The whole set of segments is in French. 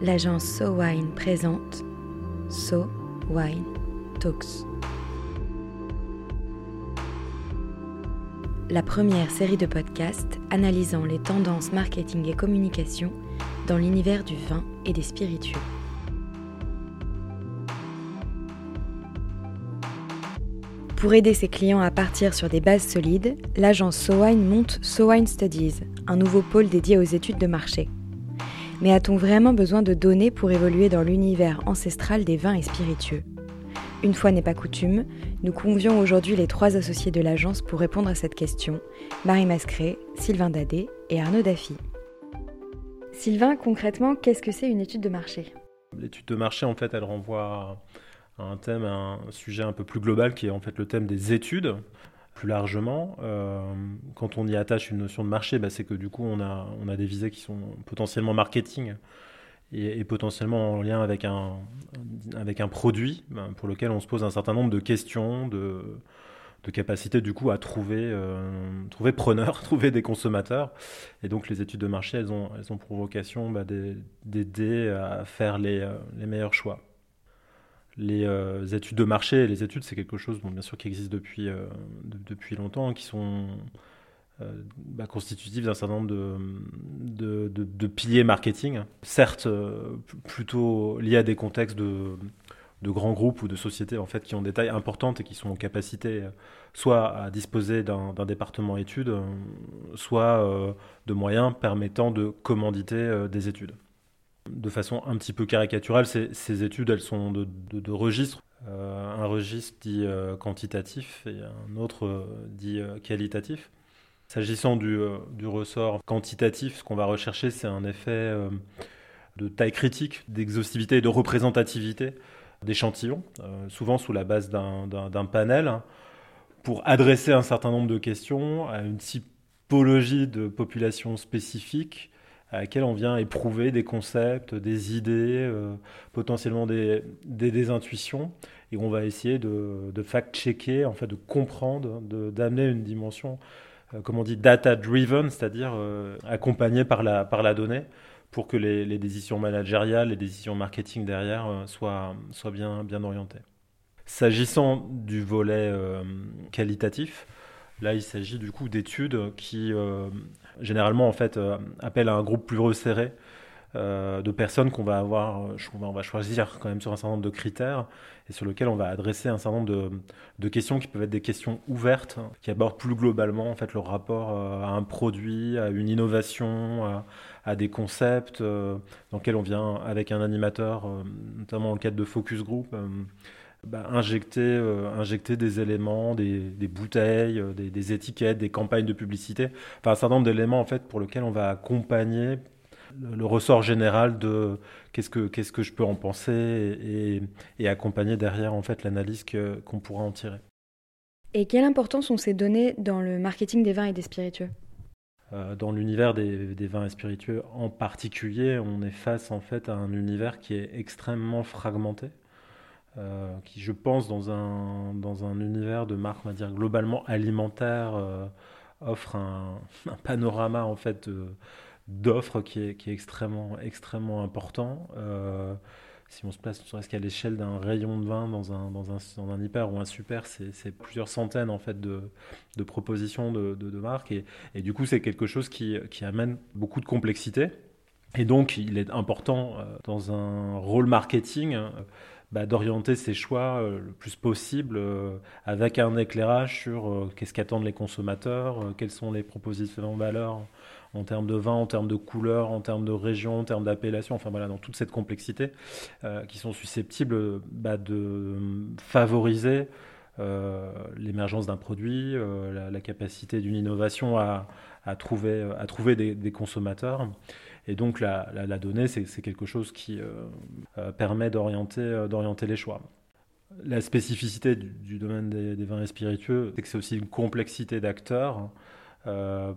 l'agence So Wine présente So Wine Talks. La première série de podcasts analysant les tendances marketing et communication dans l'univers du vin et des spiritueux. Pour aider ses clients à partir sur des bases solides, l'agence SoWine monte SoWine Studies, un nouveau pôle dédié aux études de marché. Mais a-t-on vraiment besoin de données pour évoluer dans l'univers ancestral des vins et spiritueux? Une fois n'est pas coutume, nous convions aujourd'hui les trois associés de l'agence pour répondre à cette question, Marie Mascret, Sylvain Dadé et Arnaud Daffy. Sylvain, concrètement, qu'est-ce que c'est une étude de marché? L'étude de marché, en fait, elle renvoie un thème, un sujet un peu plus global qui est en fait le thème des études plus largement. Euh, quand on y attache une notion de marché, bah, c'est que du coup on a, on a des visées qui sont potentiellement marketing et, potentiellement en lien avec un, avec un produit bah, pour lequel on se pose un certain nombre de questions, de, de capacité du coup à trouver, euh, trouver preneurs, trouver des consommateurs. Et donc les études de marché, elles ont, elles ont pour vocation bah, d'aider à faire les, euh, les meilleurs choix les euh, études de marché, les études, c'est quelque chose, bon, bien sûr, qui existe depuis, euh, depuis longtemps, qui sont euh, bah, constitutifs d'un certain nombre de, piliers marketing, certes plutôt liés à des contextes de, de, grands groupes ou de sociétés en fait, qui ont des tailles importantes et qui sont en capacité soit à disposer d'un département études, soit de moyens permettant de commanditer des études de façon un petit peu caricaturale, ces, études, elles sont de, registres. Euh, un registre dit euh, quantitatif et un autre euh, dit qualitatif. S'agissant du, ressort quantitatif, ce qu'on va rechercher, c'est un effet de taille critique, d'exhaustivité et de représentativité d'échantillons, souvent sous la base d'un panel, pour adresser un certain nombre de questions à une typologie de population spécifique à laquelle on vient éprouver des concepts, des idées, euh, potentiellement des, des, intuitions, et on va essayer de, fact-checker, en fait, de comprendre, d'amener une dimension, euh, comme on dit, data-driven, c'est-à-dire euh, accompagnée par la, par la donnée, pour que les, les, décisions managériales, les décisions marketing derrière soient, soient bien, bien orientées. S'agissant du volet qualitatif, Là, il s'agit du coup d'études qui, euh, généralement, en fait, euh, appellent à un groupe plus resserré euh, de personnes qu'on va avoir, on va choisir quand même sur un certain nombre de critères et sur lesquels on va adresser un certain nombre de, questions qui peuvent être des questions ouvertes, qui abordent plus globalement en fait le rapport à un produit, à une innovation, à, des concepts dans lesquels on vient avec un animateur, notamment le cadre de focus group bah, injecter, euh, injecter des éléments, des, des bouteilles, euh, des, des, étiquettes, des campagnes de publicité, enfin un certain nombre d'éléments en fait pour lesquels on va accompagner le, ressort général de qu'est-ce que qu'est-ce que je peux en penser et, et accompagner derrière en fait l'analyse qu'on pourra en tirer. Et quelle importance ont ces données dans le marketing des vins et des spiritueux? Euh, dans l'univers des, des, vins et spiritueux en particulier, on est face en fait à un univers qui est extrêmement fragmenté. Euh, qui, je pense, dans un, dans un univers de marque, on va dire, globalement alimentaire, euh, offre un, panorama, en fait, d'offres qui est, qui est extrêmement, extrêmement important. Euh, si on se place serait-ce qu'à l'échelle d'un rayon de vin dans un, dans un, dans un hyper ou un super, c'est plusieurs centaines en fait de, de propositions de, de, marques et, et, du coup c'est quelque chose qui, qui, amène beaucoup de complexité et donc il est important dans un rôle marketing bah, d'orienter ses choix euh, le plus possible euh, avec un éclairage sur euh, qu'est-ce qu'attendent les consommateurs, quelles sont les propositions de valeur en termes de vin, en termes de couleur, en termes de région, en termes d'appellation, enfin voilà, dans toute cette complexité, qui sont susceptibles bah, de favoriser l'émergence d'un produit, la, capacité d'une innovation à, trouver, à trouver des consommateurs. Et donc la, donnée, c'est quelque chose qui euh, euh, permet euh, d'orienter les choix. La spécificité du, domaine des, vins et spiritueux, c'est que c'est aussi une complexité d'acteurs,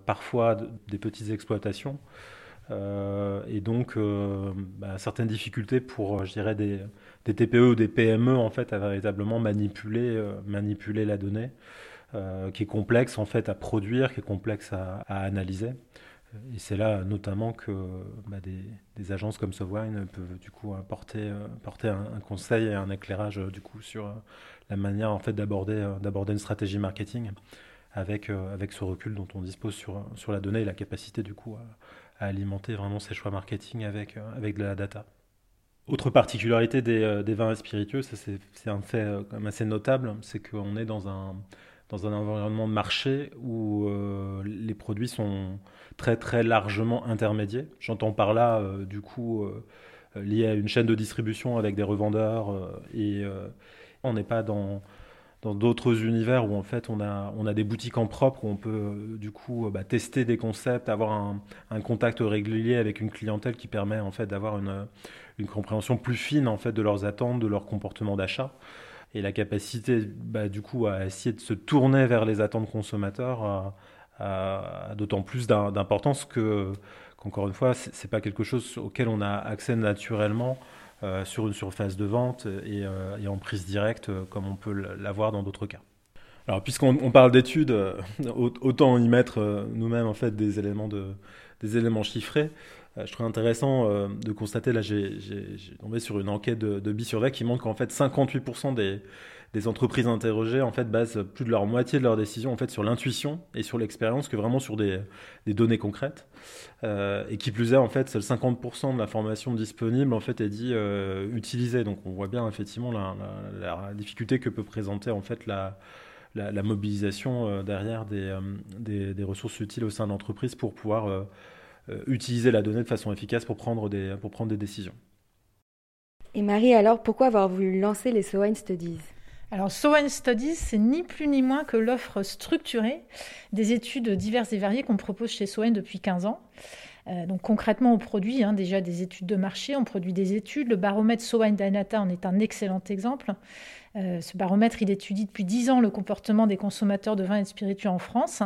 parfois des petites exploitations, et donc bah, certaines difficultés pour, je dirais, des, TPE ou des PME en fait à véritablement manipuler, manipuler la donnée, qui est complexe en fait à produire, qui est complexe à analyser. Et c'est là notamment que bah, des, agences comme Sovwine peuvent du coup apporter, porter un, conseil et un éclairage du coup sur la manière en fait d'aborder une stratégie marketing avec avec ce recul dont on dispose sur sur la donnée et la capacité du coup à, alimenter vraiment ses choix marketing avec avec de la data. Autre particularité des, vins spiritueux, ça c'est un fait assez notable, c'est qu'on est dans un dans un environnement de marché où euh, les produits sont très très largement intermédiés. J'entends par là euh, du coup euh, lié à une chaîne de distribution avec des revendeurs et on n'est pas dans dans d'autres univers où en fait on a, on a des boutiques en propre où on peut du coup bah, tester des concepts, avoir un, un, contact régulier avec une clientèle qui permet en fait d'avoir une, une compréhension plus fine en fait de leurs attentes, de leur comportement d'achat et la capacité bah, du coup à essayer de se tourner vers les attentes consommateurs a, d'autant plus d'importance que qu'encore une fois c'est pas quelque chose auquel on a accès naturellement euh, sur une surface de vente et, euh, et en prise directe euh, comme on peut l'avoir dans d'autres cas. Alors puisqu'on parle d'études, autant y mettre nous-mêmes en fait des éléments de des éléments chiffrés. Euh, je trouve intéressant euh, de constater, là j'ai tombé sur une enquête de, de Bisurvec qui montre qu'en fait 58% des, entreprises interrogées en fait basent plus de leur moitié de leurs décisions en fait sur l'intuition et sur l'expérience que vraiment sur des, données concrètes. Euh, et qui plus est en fait, c'est 50% de l'information disponible en fait est dit utilisée. Donc on voit bien effectivement la, la, la, difficulté que peut présenter en fait la la, mobilisation derrière des, des, ressources utiles au sein de l'entreprise pour pouvoir utiliser la donnée de façon efficace pour prendre des, pour prendre des décisions. Et Marie, alors pourquoi avoir voulu lancer les SOWINE Studies? Alors, SOWINE Studies, c'est ni plus ni moins que l'offre structurée des études diverses et variées qu'on propose chez SOWINE depuis 15 ans. Euh, donc concrètement, on produit hein, déjà des études de marché, on produit des études. Le baromètre SOWINE Dynata en est un excellent exemple. Euh, ce baromètre, il étudie depuis 10 ans le comportement des consommateurs de vins et de spiritueux en France.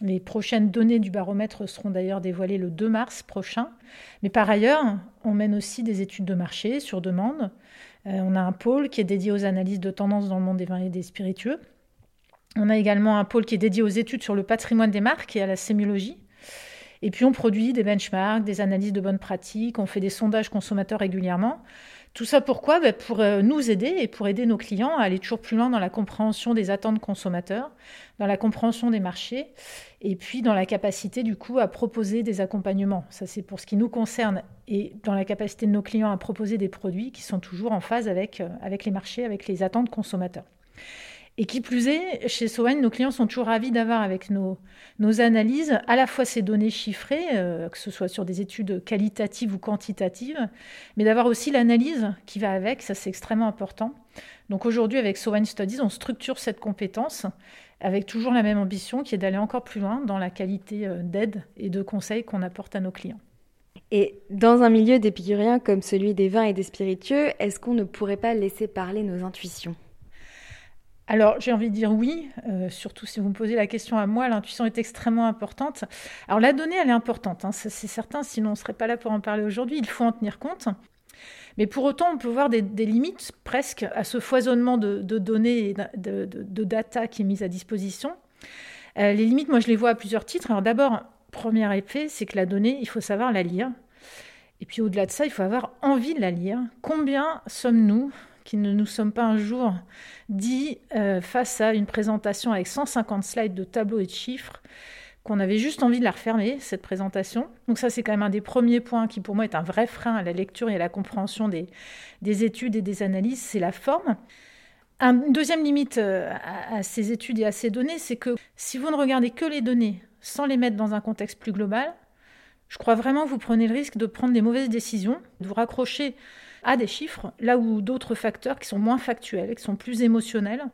Les prochaines données du baromètre seront d'ailleurs dévoilées le 2 mars prochain. Mais par ailleurs, on mène aussi des études de marché sur demande. Euh, on a un pôle qui est dédié aux analyses de tendance dans le monde des vins et des spiritueux. On a également un pôle qui est dédié aux études sur le patrimoine des marques et à la sémiologie. Et puis on produit des benchmarks, des analyses de bonnes pratiques, on fait des sondages consommateurs régulièrement. Tout ça pourquoi? Ben Pour euh, nous aider et pour aider nos clients à aller toujours plus loin dans la compréhension des attentes consommateurs, dans la compréhension des marchés, et puis dans la capacité du coup à proposer des accompagnements. Ça c'est pour ce qui nous concerne, et dans la capacité de nos clients à proposer des produits qui sont toujours en phase avec, euh, avec les marchés, avec les attentes consommateurs. Et qui plus est, chez Sowen, nos clients sont toujours ravis d'avoir avec nos, nos, analyses à la fois ces données chiffrées, euh, que ce soit sur des études qualitatives ou quantitatives, mais d'avoir aussi l'analyse qui va avec, ça c'est extrêmement important. Donc aujourd'hui, avec Sowen Studies, on structure cette compétence avec toujours la même ambition qui est d'aller encore plus loin dans la qualité euh, d'aide et de conseils qu'on apporte à nos clients. Et dans un milieu d'épicuriens comme celui des vins et des spiritueux, est-ce qu'on ne pourrait pas laisser parler nos intuitions? Alors, j'ai envie de dire oui, euh, surtout si vous me posez la question à moi, l'intuition est extrêmement importante. Alors, la donnée, elle est importante, hein, c'est certain, sinon on ne serait pas là pour en parler aujourd'hui, il faut en tenir compte. Mais pour autant, on peut voir des, limites presque à ce foisonnement de, données et de, data qui est mise à disposition. Euh, les limites, moi, je les vois à plusieurs titres. Alors, d'abord, premier effet, c'est que la donnée, il faut savoir la lire. Et puis, au-delà de ça, il faut avoir envie de la lire. Combien sommes-nous qui ne nous sommes pas un jour dit euh, face à une présentation avec 150 slides de tableaux et de chiffres qu'on avait juste envie de la refermer, cette présentation. Donc ça, c'est quand même un des premiers points qui, pour moi, est un vrai frein à la lecture et à la compréhension des, des études et des analyses, c'est la forme. Une deuxième limite euh, à, ces études et à ces données, c'est que si vous ne regardez que les données sans les mettre dans un contexte plus global, je crois vraiment que vous prenez le risque de prendre des mauvaises décisions, de vous raccrocher à des chiffres, là où d'autres facteurs qui sont moins factuels, qui sont plus émotionnels,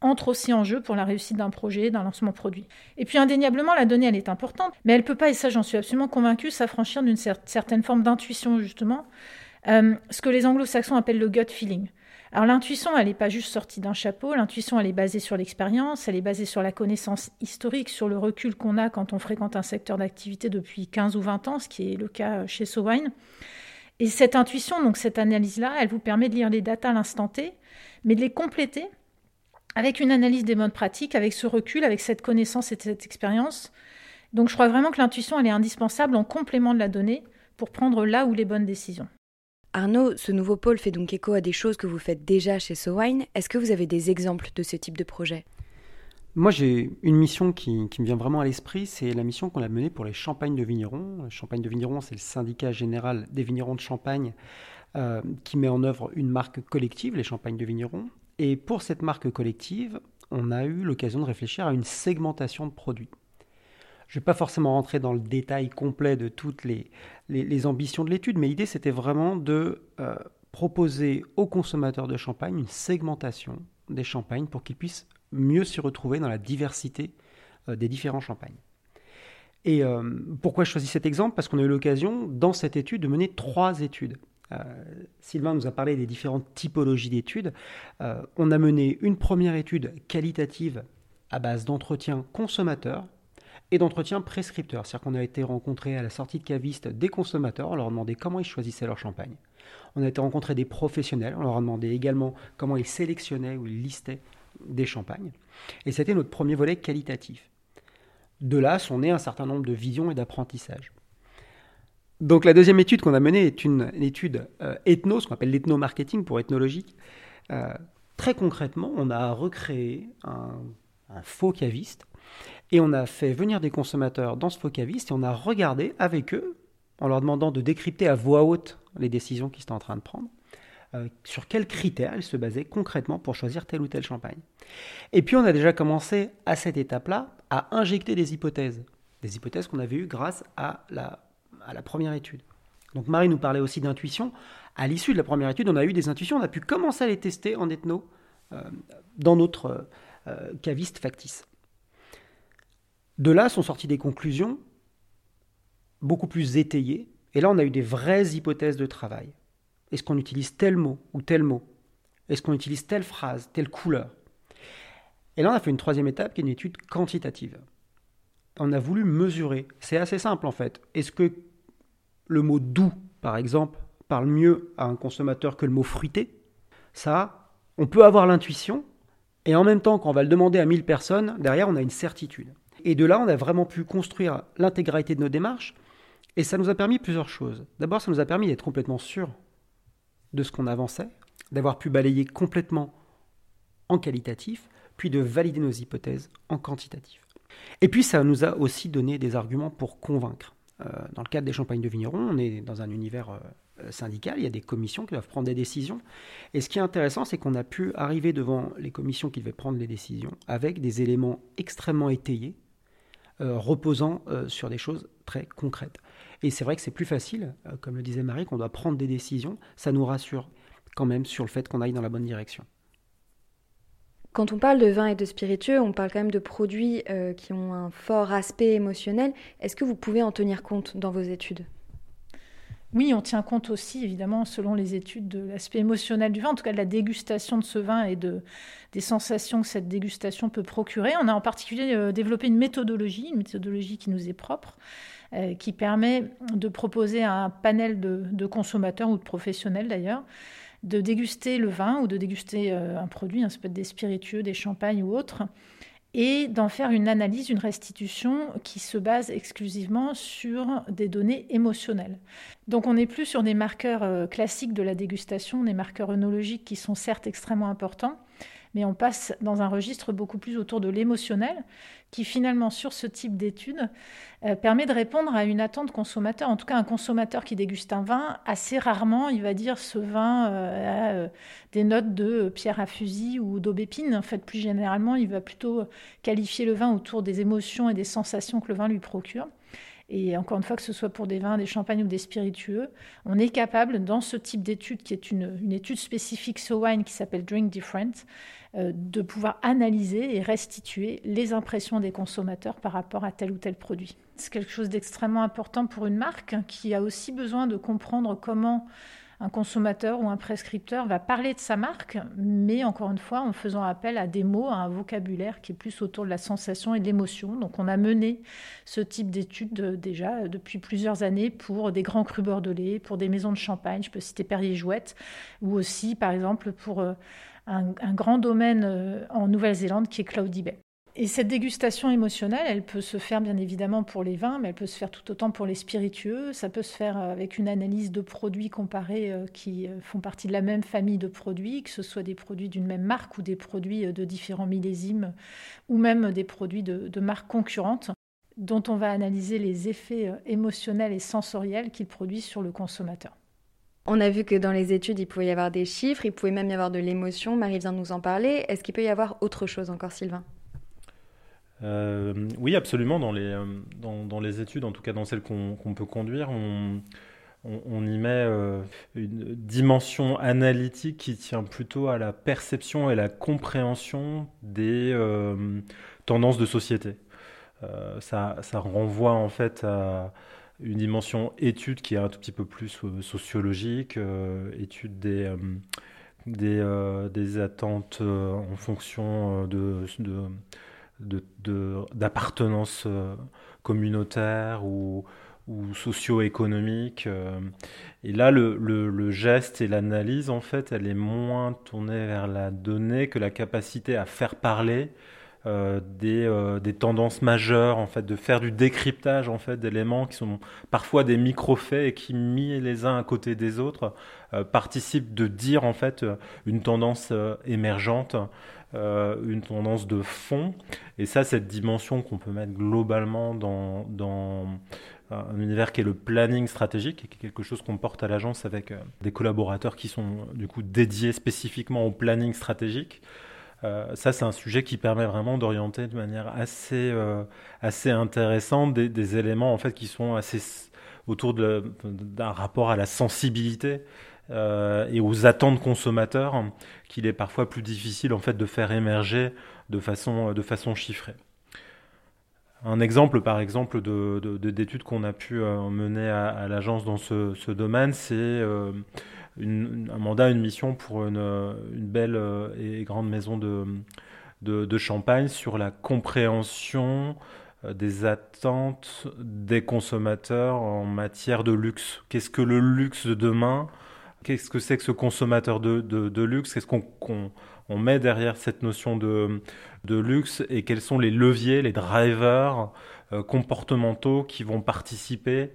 entrent aussi en jeu pour la réussite d'un projet, d'un lancement produit. Et puis indéniablement, la donnée, elle est importante, mais elle peut pas, et ça j'en suis absolument convaincue, s'affranchir d'une certaine forme d'intuition, justement, euh, ce que les anglo-saxons appellent le gut feeling. Alors l'intuition, elle n'est pas juste sortie d'un chapeau, l'intuition, elle est basée sur l'expérience, elle est basée sur la connaissance historique, sur le recul qu'on a quand on fréquente un secteur d'activité depuis 15 ou 20 ans, ce qui est le cas chez Sowine. Et cette intuition, donc cette analyse-là, elle vous permet de lire les datas à l'instant T, mais de les compléter avec une analyse des modes pratiques, avec ce recul, avec cette connaissance et cette expérience, Donc je crois vraiment que l'intuition, elle est indispensable en complément de la donnée pour prendre là où les bonnes décisions. Arnaud, ce nouveau pôle fait donc écho à des choses que vous faites déjà chez SoWine. Est-ce que vous avez des exemples de ce type de projet? Moi, j'ai une mission qui, me vient vraiment à l'esprit, c'est la mission qu'on a menée pour les Champagnes de Vignerons. Les Champagnes de Vignerons, c'est le syndicat général des vignerons de Champagne euh, qui met en œuvre une marque collective, les Champagnes de Vignerons. Et pour cette marque collective, on a eu l'occasion de réfléchir à une segmentation de produits. Je ne vais pas forcément rentrer dans le détail complet de toutes les, ambitions de l'étude, mais l'idée c'était vraiment de euh, proposer aux consommateurs de champagne une segmentation des champagnes pour qu'ils puissent mieux s'y retrouver dans la diversité euh, des différents champagnes. Et euh, pourquoi je choisis cet exemple? Parce qu'on a eu l'occasion, dans cette étude, de mener trois études. Sylvain nous a parlé des différentes typologies d'études. on a mené une première étude qualitative à base d'entretien consommateur, et d'entretien prescripteur. C'est-à-dire qu'on a été rencontré à la sortie de caviste des consommateurs, on leur a demandé comment ils choisissaient leur champagne. On a été rencontré des professionnels, on leur a demandé également comment ils sélectionnaient ou ils listaient des champagnes. Et c'était notre premier volet qualitatif. De là sont nés un certain nombre de visions et d'apprentissages. Donc la deuxième étude qu'on a menée est une, étude euh, ethno, ce qu'on appelle l'ethno-marketing pour ethnologique. Euh, très concrètement, on a recréé un, un faux caviste et on a fait venir des consommateurs dans ce focaviste et on a regardé avec eux, en leur demandant de décrypter à voix haute les décisions qu'ils étaient en train de prendre, euh, sur quels critères ils se basaient concrètement pour choisir tel ou tel champagne. Et puis on a déjà commencé à cette étape-là à injecter des hypothèses, des hypothèses qu'on avait eues grâce à la, première étude. Donc Marie nous parlait aussi d'intuition. À l'issue de la première étude, on a eu des intuitions, on a pu commencer à les tester en ethno euh, dans notre euh, caviste factice. De là sont sorties des conclusions beaucoup plus étayées. Et là, on a eu des vraies hypothèses de travail. Est-ce qu'on utilise tel mot ou tel mot? Est-ce qu'on utilise telle phrase, telle couleur? Et là, on a fait une troisième étape qui est une étude quantitative. On a voulu mesurer. C'est assez simple en fait. Est-ce que le mot doux, par exemple, parle mieux à un consommateur que le mot fruité Ça, on peut avoir l'intuition, et en même temps, quand on va le demander à 1000 personnes, derrière, on a une certitude. Et de là, on a vraiment pu construire l'intégralité de nos démarches. Et ça nous a permis plusieurs choses. D'abord, ça nous a permis d'être complètement sûrs de ce qu'on avançait, d'avoir pu balayer complètement en qualitatif, puis de valider nos hypothèses en quantitatif. Et puis, ça nous a aussi donné des arguments pour convaincre. Euh, dans le cadre des champagnes de vignerons, on est dans un univers euh, syndical, il y a des commissions qui doivent prendre des décisions. Et ce qui est intéressant, c'est qu'on a pu arriver devant les commissions qui devaient prendre les décisions avec des éléments extrêmement étayés, euh, reposant sur des choses très concrètes. Et c'est vrai que c'est plus facile, euh, comme le disait Marie, qu'on doit prendre des décisions. Ça nous rassure quand même sur le fait qu'on aille dans la bonne direction. Quand on parle de vin et de spiritueux, on parle quand même de produits qui ont un fort aspect émotionnel. Est-ce que vous pouvez en tenir compte dans vos études? Oui, on tient compte aussi, évidemment, selon les études, de l'aspect émotionnel du vin, en tout cas de la dégustation de ce vin et de, des sensations que cette dégustation peut procurer. On a en particulier euh, développé une méthodologie, une méthodologie qui nous est propre, euh, qui permet de proposer à un panel de, consommateurs ou de professionnels d'ailleurs, de déguster le vin ou de déguster euh, un produit, hein, ça peut être des spiritueux, des champagnes ou autres, et d'en faire une analyse, une restitution qui se base exclusivement sur des données émotionnelles. Donc on n'est plus sur des marqueurs euh, classiques de la dégustation, des marqueurs œnologiques qui sont certes extrêmement importants, mais on passe dans un registre beaucoup plus autour de l'émotionnel, qui finalement, sur ce type d'études, euh, permet de répondre à une attente consommateur. En tout cas, un consommateur qui déguste un vin, assez rarement, il va dire ce vin euh, a euh, des notes de pierre à fusil ou d'aubépine. En fait, plus généralement, il va plutôt qualifier le vin autour des émotions et des sensations que le vin lui procure. Et encore une fois, que ce soit pour des vins, des champagnes ou des spiritueux, on est capable, dans ce type d'étude, qui est une, une étude spécifique So Wine qui s'appelle Drink Different, euh, de pouvoir analyser et restituer les impressions des consommateurs par rapport à tel ou tel produit. C'est quelque chose d'extrêmement important pour une marque qui a aussi besoin de comprendre comment un consommateur ou un prescripteur va parler de sa marque, mais encore une fois en faisant appel à des mots, à un vocabulaire qui est plus autour de la sensation et de l'émotion. Donc on a mené ce type d'études euh, déjà euh, depuis plusieurs années pour des grands crus bordelais, pour des maisons de champagne, je peux citer Perrier Jouette, ou aussi par exemple pour euh, un, grand domaine en Nouvelle-Zélande qui est Cloudy Bay. Et cette dégustation émotionnelle, elle peut se faire bien évidemment pour les vins, mais elle peut se faire tout autant pour les spiritueux. Ça peut se faire avec une analyse de produits comparés euh, qui euh, font partie de la même famille de produits, que ce soit des produits d'une même marque ou des produits euh, de différents millésimes, ou même des produits de, de marques concurrentes, dont on va analyser les effets émotionnels et sensoriels qu'ils produisent sur le consommateur. On a vu que dans les études, il pouvait y avoir des chiffres, il pouvait même y avoir de l'émotion. Marie vient de nous en parler. Est-ce qu'il peut y avoir autre chose encore, Sylvain? Euh, oui, absolument. Dans les, euh, dans, les études, en tout cas dans celles qu'on peut conduire, on, on, y met euh, une dimension analytique qui tient plutôt à la perception et la compréhension des tendances de société. Ça, ça, renvoie en fait à une dimension étude qui est un tout petit peu plus sociologique, étude des des, des, attentes en fonction de, de, d'appartenance de, euh, communautaire ou, ou socio-économique. Euh. Et là, le, le, geste et l'analyse, en fait, elle est moins tournée vers la donnée que la capacité à faire parler euh, des, des, tendances majeures, en fait, de faire du décryptage en fait d'éléments qui sont parfois des micro-faits et qui, mis les uns à côté des autres, participent de dire en fait une tendance émergente une tendance de fond. Et ça, cette dimension qu'on peut mettre globalement dans, dans un univers qui est le planning stratégique, qui est quelque chose qu'on porte à l'agence avec euh, des collaborateurs qui sont du coup dédiés spécifiquement au planning stratégique. Euh, ça, c'est un sujet qui permet vraiment d'orienter de manière assez, assez intéressante des, des, éléments en fait qui sont assez autour d'un rapport à la sensibilité euh, et aux attentes consommateurs qu'il est parfois plus difficile en fait de faire émerger de façon, de façon chiffrée. Un exemple, par exemple, d'études de, d'études qu'on a pu euh, mener à, l'agence dans ce, domaine, c'est euh, un mandat, une mission pour une, une belle et grande maison de, de, Champagne sur la compréhension des attentes des consommateurs en matière de luxe. Qu'est-ce que le luxe de demain Qu'est-ce que c'est que ce consommateur de, de, luxe? Qu'est-ce qu'on on met derrière cette notion de, de, luxe? Et quels sont les leviers, les drivers euh, comportementaux qui vont participer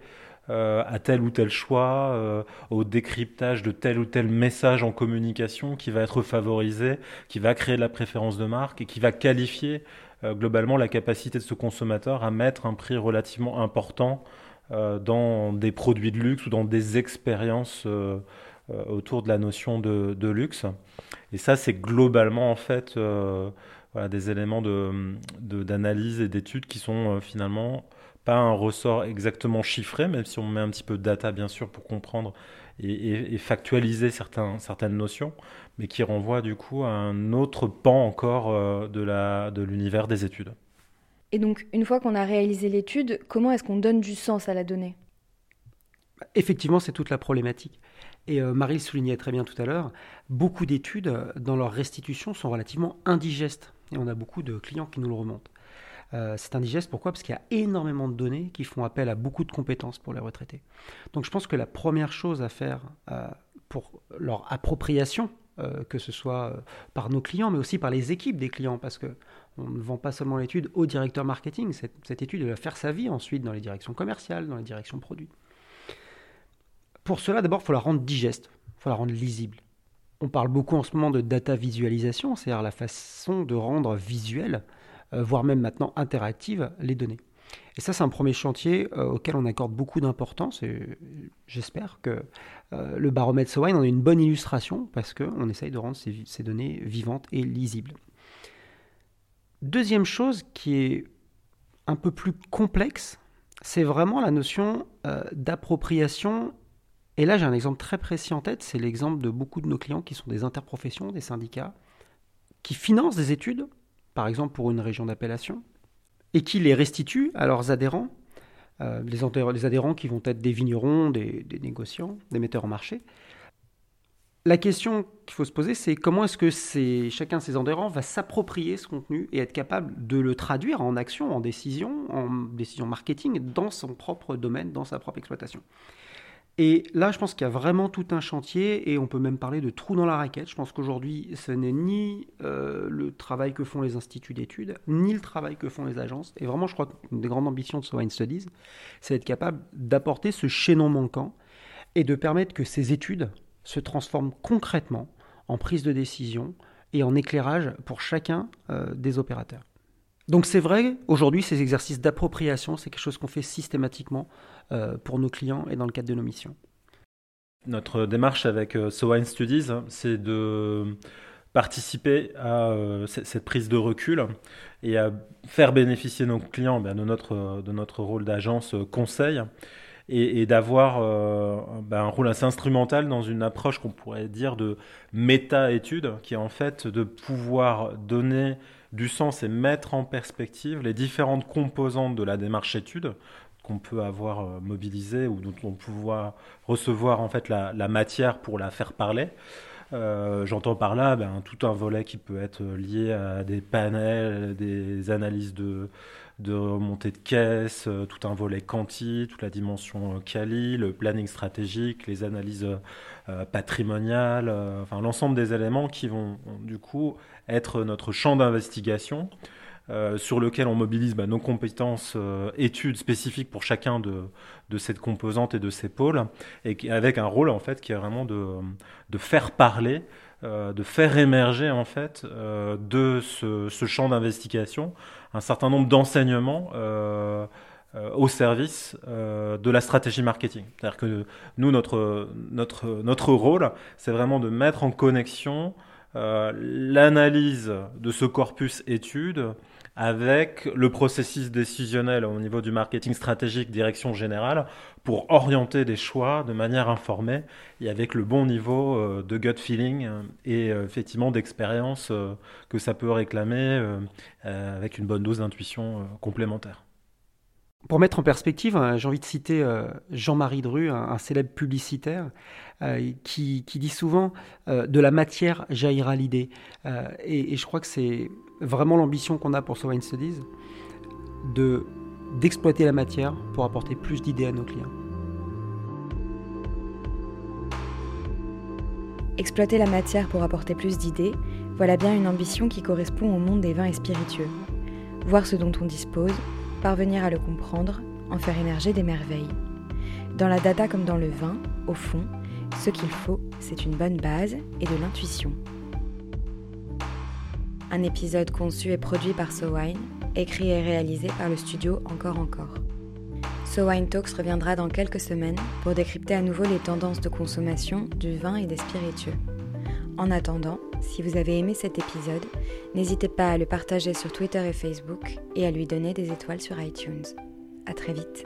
euh, à tel ou tel choix, euh, au décryptage de tel ou tel message en communication qui va être favorisé, qui va créer de la préférence de marque et qui va qualifier globalement la capacité de ce consommateur à mettre un prix relativement important dans des produits de luxe ou dans des expériences autour de la notion de, luxe. Et ça, c'est globalement en fait euh, des éléments d'analyse de, et d'études qui sont euh, finalement pas un ressort exactement chiffré, même si on met un petit peu de data bien sûr pour comprendre et, factualiser certains, certaines notions, mais qui renvoient du coup à un autre pan encore de l'univers de des études. Et donc, une fois qu'on a réalisé l'étude, comment est-ce qu'on donne du sens à la donnée? Effectivement, c'est toute la problématique. Et euh, Marie le soulignait très bien tout à l'heure, beaucoup d'études euh, dans leur restitution sont relativement indigestes. Et on a beaucoup de clients qui nous le remontent. Euh, c'est indigeste, pourquoi? Parce qu'il y a énormément de données qui font appel à beaucoup de compétences pour les retraités. Donc je pense que la première chose à faire pour leur appropriation, que ce soit par nos clients, mais aussi par les équipes des clients, parce que on ne vend pas seulement l'étude au directeur marketing, cette, cette étude va faire sa vie ensuite dans les directions commerciales, dans les directions produits. Pour cela, d'abord, il faut la rendre digeste, il faut la rendre lisible. On parle beaucoup en ce moment de data visualisation, c'est-à-dire la façon de rendre visuel, euh, voire même maintenant interactive, les données. Et ça, c'est un premier chantier euh, auquel on accorde beaucoup d'importance et j'espère que euh, le baromètre Sowine en est une bonne illustration parce qu'on essaye de rendre ces, ces, données vivantes et lisibles. Deuxième chose qui est un peu plus complexe, c'est vraiment la notion d'appropriation et là, j'ai un exemple très précis en tête, c'est l'exemple de beaucoup de nos clients qui sont des interprofessions, des syndicats, qui financent des études, par exemple pour une région d'appellation, et qui les restituent à leurs adhérents, euh, les, adhérents qui vont être des vignerons, des, négociants, des metteurs en marché. La question qu'il faut se poser, c'est comment est-ce que chacun de ces adhérents va s'approprier ce contenu et être capable de le traduire en action, en décision, en décision marketing dans son propre domaine, dans sa propre exploitation? Et là, je pense qu'il y a vraiment tout un chantier et on peut même parler de trou dans la raquette. Je pense qu'aujourd'hui, ce n'est ni euh, le travail que font les instituts d'études, ni le travail que font les agences. Et vraiment, je crois qu'une des grandes ambitions de Sowine Studies, c'est d'être capable d'apporter ce chaînon manquant et de permettre que ces études se transforment concrètement en prise de décision et en éclairage pour chacun euh, des opérateurs. Donc c'est vrai, aujourd'hui, ces exercices d'appropriation, c'est quelque chose qu'on fait systématiquement euh, pour nos clients et dans le cadre de nos missions. Notre démarche avec euh, Studies, c'est de participer à euh, cette prise de recul et à faire bénéficier nos clients ben, de, notre, rôle d'agence conseil et, d'avoir ben, un rôle assez instrumental dans une approche qu'on pourrait dire de méta-étude, qui est en fait de pouvoir donner du sens et mettre en perspective les différentes composantes de la démarche étude qu'on peut avoir euh, mobilisée ou dont on peut recevoir en fait la, matière pour la faire parler. Euh, j'entends par là ben, tout un volet qui peut être lié à des panels, des analyses de, de montée de caisse, euh, tout un volet quanti, toute la dimension quali, le planning stratégique, les analyses patrimoniales, enfin l'ensemble des éléments qui vont du coup être notre champ d'investigation. Euh, sur lequel on mobilise bah, nos compétences euh, études spécifiques pour chacun de, de cette composante et de ces pôles, et avec un rôle en fait qui est vraiment de, de faire parler, euh, de faire émerger en fait de ce, champ d'investigation un certain nombre d'enseignements au service de la stratégie marketing. C'est-à-dire que nous, notre, notre, notre rôle, c'est vraiment de mettre en connexion l'analyse de ce corpus études avec le processus décisionnel au niveau du marketing stratégique, direction générale, pour orienter des choix de manière informée et avec le bon niveau euh, de gut feeling et euh, effectivement d'expérience euh, que ça peut réclamer avec une bonne dose d'intuition complémentaire. Pour mettre en perspective, j'ai envie de citer Jean-Marie Dru, un, célèbre publicitaire, qui, dit souvent de la matière jaillira l'idée. et, je crois que c'est vraiment l'ambition qu'on a pour Wine Studies, de d'exploiter la matière pour apporter plus d'idées à nos clients. Exploiter la matière pour apporter plus d'idées, voilà bien une ambition qui correspond au monde des vins et spiritueux. Voir ce dont on dispose, parvenir à le comprendre, en faire émerger des merveilles. Dans la data comme dans le vin, au fond, ce qu'il faut, c'est une bonne base et de l'intuition un épisode conçu et produit par SoWine, écrit et réalisé par le studio Encore Encore. SoWine Talks reviendra dans quelques semaines pour décrypter à nouveau les tendances de consommation du vin et des spiritueux. En attendant, si vous avez aimé cet épisode, n'hésitez pas à le partager sur Twitter et Facebook et à lui donner des étoiles sur iTunes. À très vite.